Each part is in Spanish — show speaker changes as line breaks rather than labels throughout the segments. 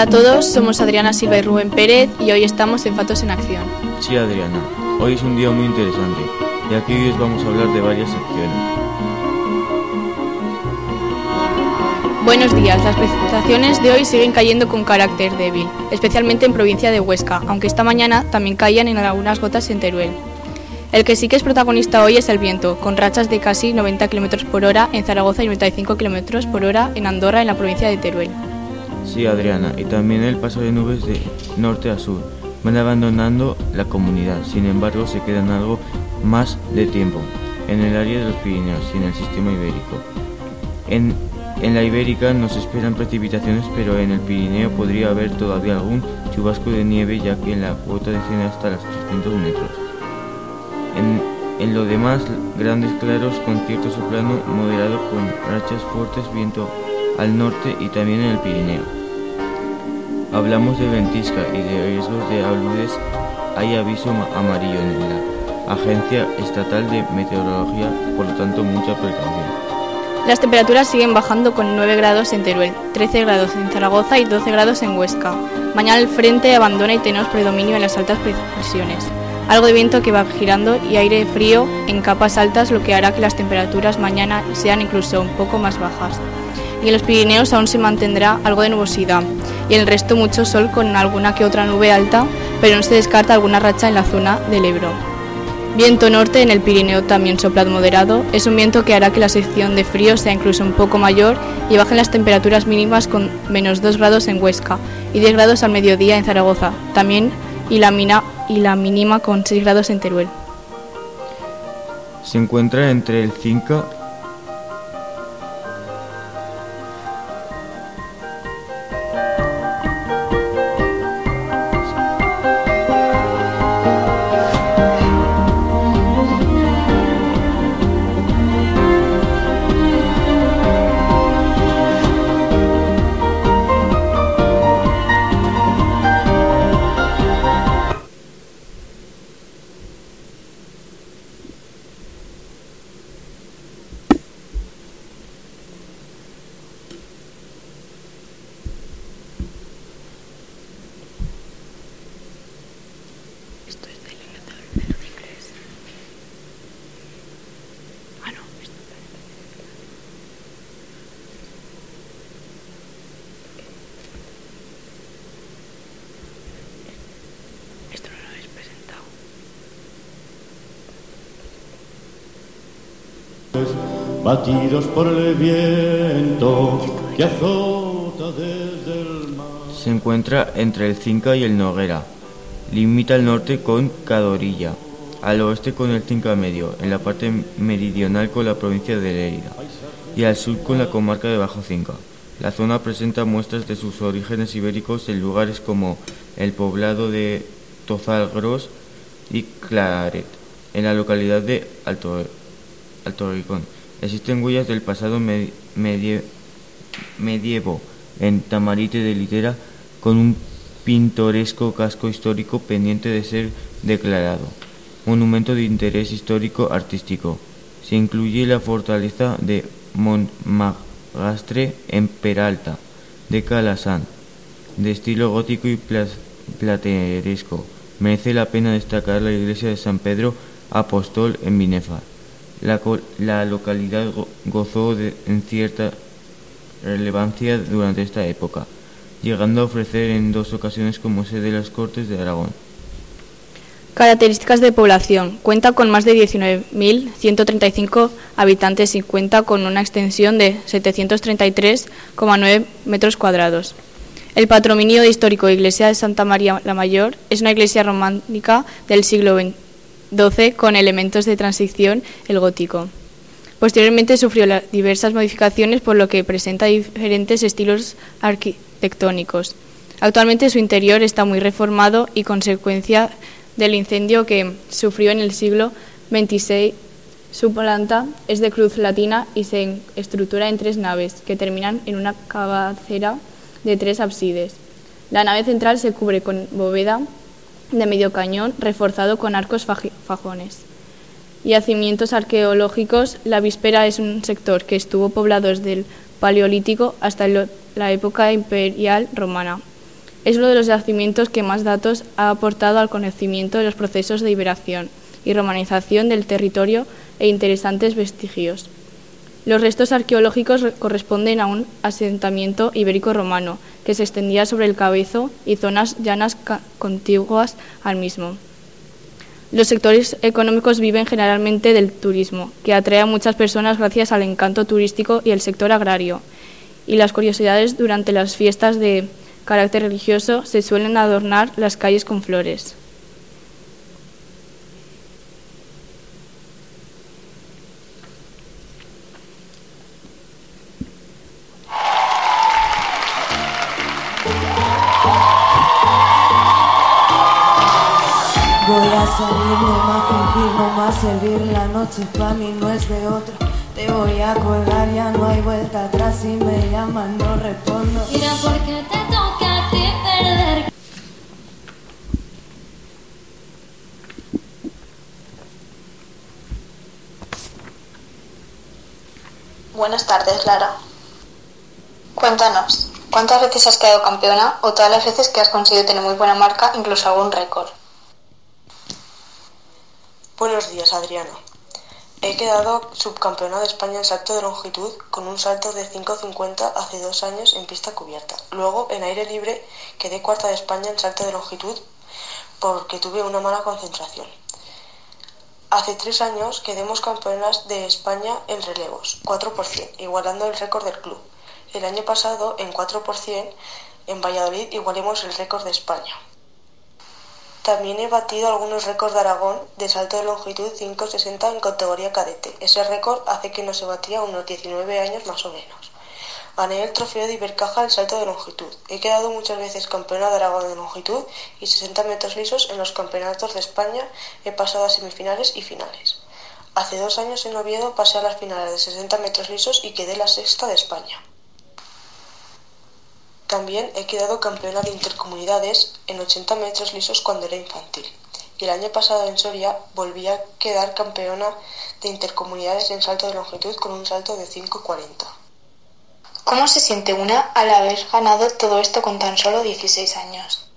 Hola a todos, somos Adriana Silva y Rubén Pérez y hoy estamos en Fatos en Acción.
Sí, Adriana, hoy es un día muy interesante y aquí hoy os vamos a hablar de varias secciones.
Buenos días, las precipitaciones de hoy siguen cayendo con carácter débil, especialmente en provincia de Huesca, aunque esta mañana también caían en algunas gotas en Teruel. El que sí que es protagonista hoy es el viento, con rachas de casi 90 km por hora en Zaragoza y 95 km por hora en Andorra, en la provincia de Teruel.
Sí, Adriana, y también el paso de nubes de norte a sur van abandonando la comunidad, sin embargo se quedan algo más de tiempo en el área de los Pirineos y en el sistema ibérico. En, en la ibérica nos esperan precipitaciones, pero en el Pirineo podría haber todavía algún chubasco de nieve, ya que en la cuota desciende hasta los 300 metros. En, lo demás, grandes claros con cierto soplano moderado con rachas fuertes, viento al norte y también en el Pirineo. Hablamos de ventisca y de riesgos de aludes. Hay aviso amarillo en la Agencia Estatal de Meteorología, por lo tanto mucha precaución.
Las temperaturas siguen bajando con 9 grados en Teruel, 13 grados en Zaragoza y 12 grados en Huesca. Mañana el frente abandona y tenemos predominio en las altas presiones algo de viento que va girando y aire frío en capas altas, lo que hará que las temperaturas mañana sean incluso un poco más bajas. Y en los Pirineos aún se mantendrá algo de nubosidad y en el resto mucho sol con alguna que otra nube alta, pero no se descarta alguna racha en la zona del Ebro. Viento norte en el Pirineo también soplado moderado. Es un viento que hará que la sección de frío sea incluso un poco mayor y bajen las temperaturas mínimas con menos 2 grados en Huesca y 10 grados al mediodía en Zaragoza. También y la, mina, y la mínima con 6 grados en Teruel.
Se encuentra entre el 5
batidos por el viento que azota desde el mar.
Se encuentra entre el Cinca y el Noguera. Limita al norte con Cadorilla, al oeste con el Cinca Medio, en la parte meridional con la provincia de Lérida y al sur con la comarca de Bajo Cinca. La zona presenta muestras de sus orígenes ibéricos en lugares como el poblado de Tozalgros y Claret, en la localidad de Alto, Alto. Existen huellas del pasado medievo en Tamarite de Litera con un pintoresco casco histórico pendiente de ser declarado monumento de interés histórico artístico. Se incluye la fortaleza de Montmagastre en Peralta, de Calasán, de estilo gótico y plateresco. Merece la pena destacar la iglesia de San Pedro Apóstol en Binefar. La, localidad gozó de, en cierta relevancia durante esta época, llegando a ofrecer en dos ocasiones como sede de las Cortes de Aragón.
Características de población. Cuenta con más de 19.135 habitantes y cuenta con una extensión de 733,9 metros cuadrados. El patrocinio histórico Iglesia de Santa María la Mayor es una iglesia románica del siglo XX 12 con elementos de transición, el gótico. Posteriormente sufrió diversas modificaciones por lo que presenta diferentes estilos arquitectónicos. Actualmente su interior está muy reformado y consecuencia del incendio que sufrió en el siglo XXVI. Su planta es de cruz latina y se estructura en tres naves que terminan en una cabecera de tres ábsides. La nave central se cubre con bóveda de medio cañón reforzado con arcos fajones. Yacimientos arqueológicos, la víspera es un sector que estuvo poblado desde el Paleolítico hasta la época imperial romana. Es uno de los yacimientos que más datos ha aportado al conocimiento de los procesos de iberación y romanización del territorio e interesantes vestigios. Los restos arqueológicos corresponden a un asentamiento ibérico-romano que se extendía sobre el Cabezo y zonas llanas contiguas al mismo. Los sectores económicos viven generalmente del turismo, que atrae a muchas personas gracias al encanto turístico y el sector agrario. Y las curiosidades durante las fiestas de carácter religioso se suelen adornar las calles con flores.
Para mí no es de otro. Te voy a colgar, ya no hay vuelta atrás. Si me llaman, no respondo.
Mira, porque te toca a ti perder.
Buenas tardes, Lara. Cuéntanos, ¿cuántas veces has quedado campeona o todas las veces que has conseguido tener muy buena marca, incluso algún récord?
Buenos días, Adriana. He quedado subcampeona de España en salto de longitud con un salto de 5.50 hace dos años en pista cubierta. Luego, en aire libre, quedé cuarta de España en salto de longitud porque tuve una mala concentración. Hace tres años quedemos campeonas de España en relevos, 4%, igualando el récord del club. El año pasado, en 4%, en Valladolid igualemos el récord de España. También he batido algunos récords de Aragón de salto de longitud 5.60 en categoría cadete. Ese récord hace que no se batía unos 19 años más o menos. Gané el trofeo de Ibercaja del salto de longitud. He quedado muchas veces campeona de Aragón de longitud y 60 metros lisos en los campeonatos de España. He pasado a semifinales y finales. Hace dos años en Oviedo pasé a las finales de 60 metros lisos y quedé la sexta de España. También he quedado campeona de intercomunidades en 80 metros lisos cuando era infantil. Y el año pasado en Soria volví a quedar campeona de intercomunidades en salto de longitud con un salto de 5.40.
¿Cómo se siente una al haber ganado todo esto con tan solo 16 años?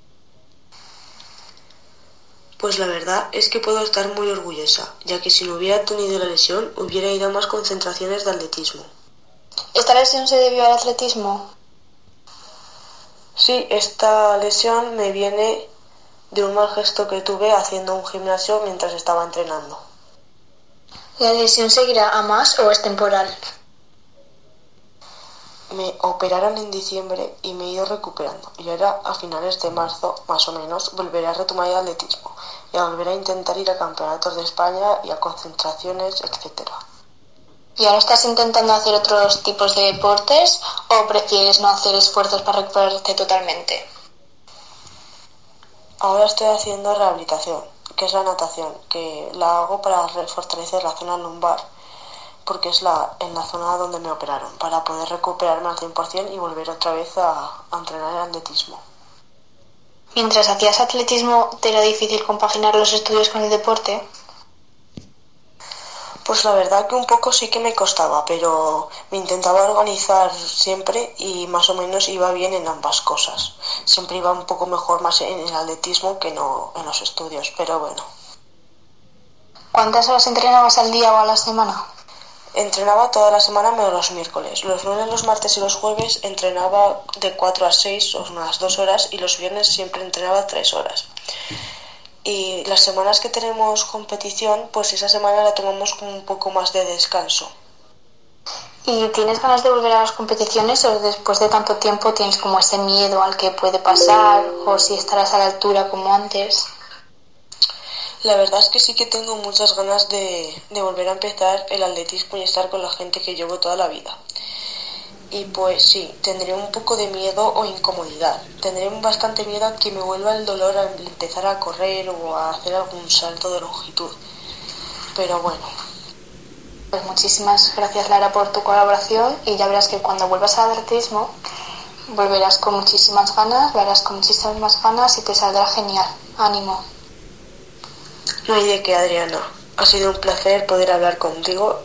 Pues la verdad es que puedo estar muy orgullosa, ya que si no hubiera tenido la lesión hubiera ido a más concentraciones de atletismo.
¿Esta lesión se debió al atletismo?
Sí, esta lesión me viene de un mal gesto que tuve haciendo un gimnasio mientras estaba entrenando.
¿La lesión seguirá a más o es temporal?
Me operaron en diciembre y me he ido recuperando. Y ahora, a finales de marzo, más o menos, volveré a retomar el atletismo y a volver a intentar ir a campeonatos de España y a concentraciones, etcétera.
¿Y ahora estás intentando hacer otros tipos de deportes o prefieres no hacer esfuerzos para recuperarte totalmente?
Ahora estoy haciendo rehabilitación, que es la natación, que la hago para fortalecer la zona lumbar, porque es la, en la zona donde me operaron, para poder recuperarme al 100% y volver otra vez a, a entrenar el atletismo.
Mientras hacías atletismo, ¿te era difícil compaginar los estudios con el deporte?
Pues la verdad que un poco sí que me costaba, pero me intentaba organizar siempre y más o menos iba bien en ambas cosas. Siempre iba un poco mejor más en el atletismo que no en los estudios, pero bueno.
¿Cuántas horas entrenabas al día o a la semana?
Entrenaba toda la semana menos los miércoles. Los lunes, los martes y los jueves entrenaba de 4 a 6 o unas 2 horas y los viernes siempre entrenaba 3 horas y las semanas que tenemos competición, pues esa semana la tomamos con un poco más de descanso.
¿Y tienes ganas de volver a las competiciones o después de tanto tiempo tienes como ese miedo al que puede pasar o si estarás a la altura como antes?
La verdad es que sí que tengo muchas ganas de, de volver a empezar el atletismo y estar con la gente que llevo toda la vida y pues sí, tendré un poco de miedo o incomodidad. Tendré bastante miedo a que me vuelva el dolor al empezar a correr o a hacer algún salto de longitud. Pero bueno.
Pues muchísimas gracias Lara por tu colaboración y ya verás que cuando vuelvas al atletismo volverás con muchísimas ganas, lo harás con muchísimas más ganas y te saldrá genial. Ánimo.
No hay de qué, Adriana. Ha sido un placer poder hablar contigo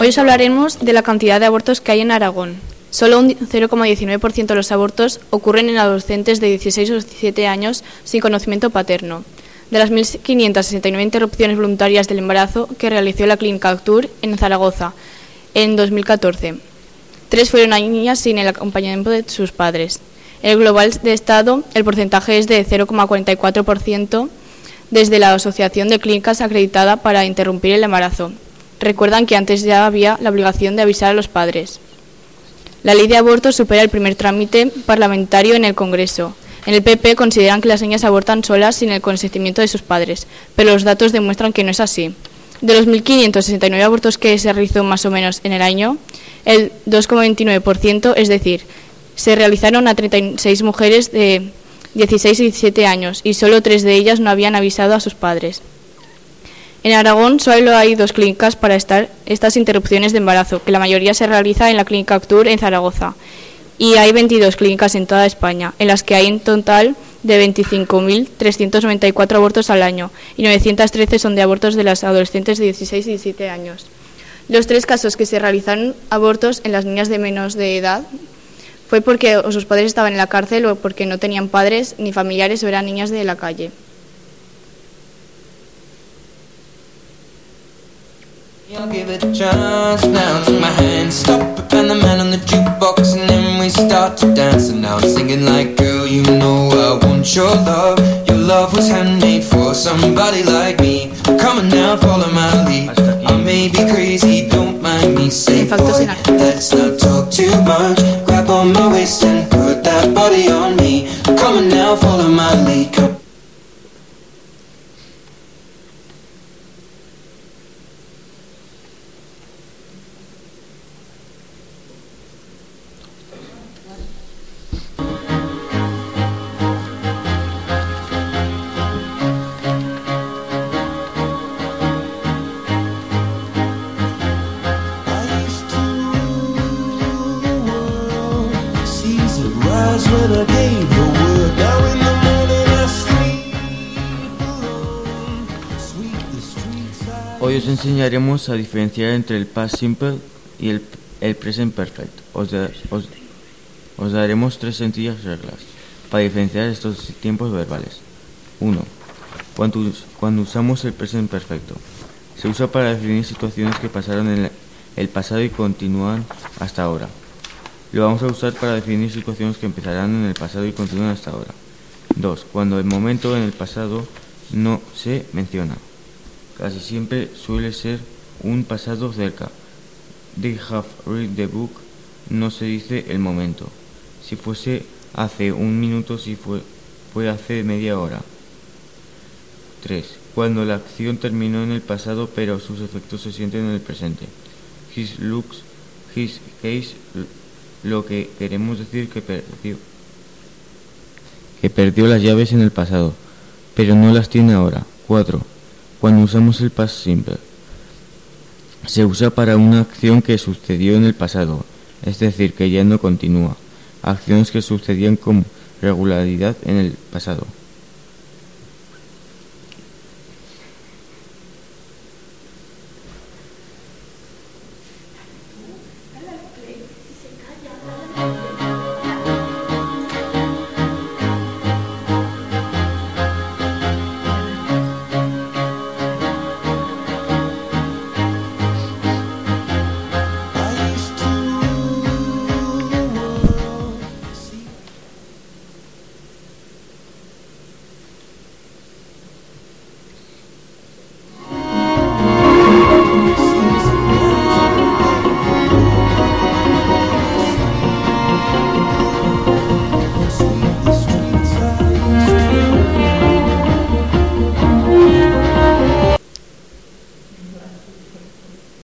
Hoy os hablaremos de la cantidad de abortos que hay en Aragón. Solo un 0,19% de los abortos ocurren en adolescentes de 16 o 17 años sin conocimiento paterno. De las 1.569 interrupciones voluntarias del embarazo que realizó la Clínica Actur en Zaragoza en 2014, tres fueron a niñas sin el acompañamiento de sus padres. En el global de Estado, el porcentaje es de 0,44% desde la Asociación de Clínicas acreditada para interrumpir el embarazo. Recuerdan que antes ya había la obligación de avisar a los padres. La ley de aborto supera el primer trámite parlamentario en el Congreso. En el PP consideran que las niñas abortan solas sin el consentimiento de sus padres, pero los datos demuestran que no es así. De los 1.569 abortos que se realizó más o menos en el año, el 2,29%, es decir, se realizaron a 36 mujeres de 16 y 17 años y solo tres de ellas no habían avisado a sus padres. En Aragón solo hay dos clínicas para estar estas interrupciones de embarazo, que la mayoría se realiza en la Clínica Actur en Zaragoza. Y hay 22 clínicas en toda España, en las que hay un total de 25.394 abortos al año y 913 son de abortos de las adolescentes de 16 y 17 años. Los tres casos que se realizaron abortos en las niñas de menos de edad fue porque sus padres estaban en la cárcel o porque no tenían padres ni familiares o eran niñas de la calle.
I'll give it a chance now. Take my hand, stop it, and the man on the jukebox, and then we start to dance. And now I'm singing like, girl, you know I want your love. Your love was handmade for somebody like me. Come on now, follow my lead. I may be crazy, don't mind me. Say, boy, let's not talk too much. Grab on my waist and put that body on me. Come on now, follow my lead. Come
Hoy os enseñaremos a diferenciar entre el past simple y el, el present perfect. Os, os- os daremos tres sencillas reglas para diferenciar estos tiempos verbales. 1. Cuando, cuando usamos el present perfecto. Se usa para definir situaciones que pasaron en el pasado y continúan hasta ahora. Lo vamos a usar para definir situaciones que empezarán en el pasado y continúan hasta ahora. 2. Cuando el momento en el pasado no se menciona. Casi siempre suele ser un pasado cerca. They have read the book no se dice el momento. Si fuese hace un minuto, si fue, hace media hora. 3. Cuando la acción terminó en el pasado pero sus efectos se sienten en el presente. His looks, his case, lo que queremos decir que perdió. Que perdió las llaves en el pasado, pero no las tiene ahora. 4. Cuando usamos el past simple. Se usa para una acción que sucedió en el pasado, es decir, que ya no continúa. Acciones que sucedían con regularidad en el pasado.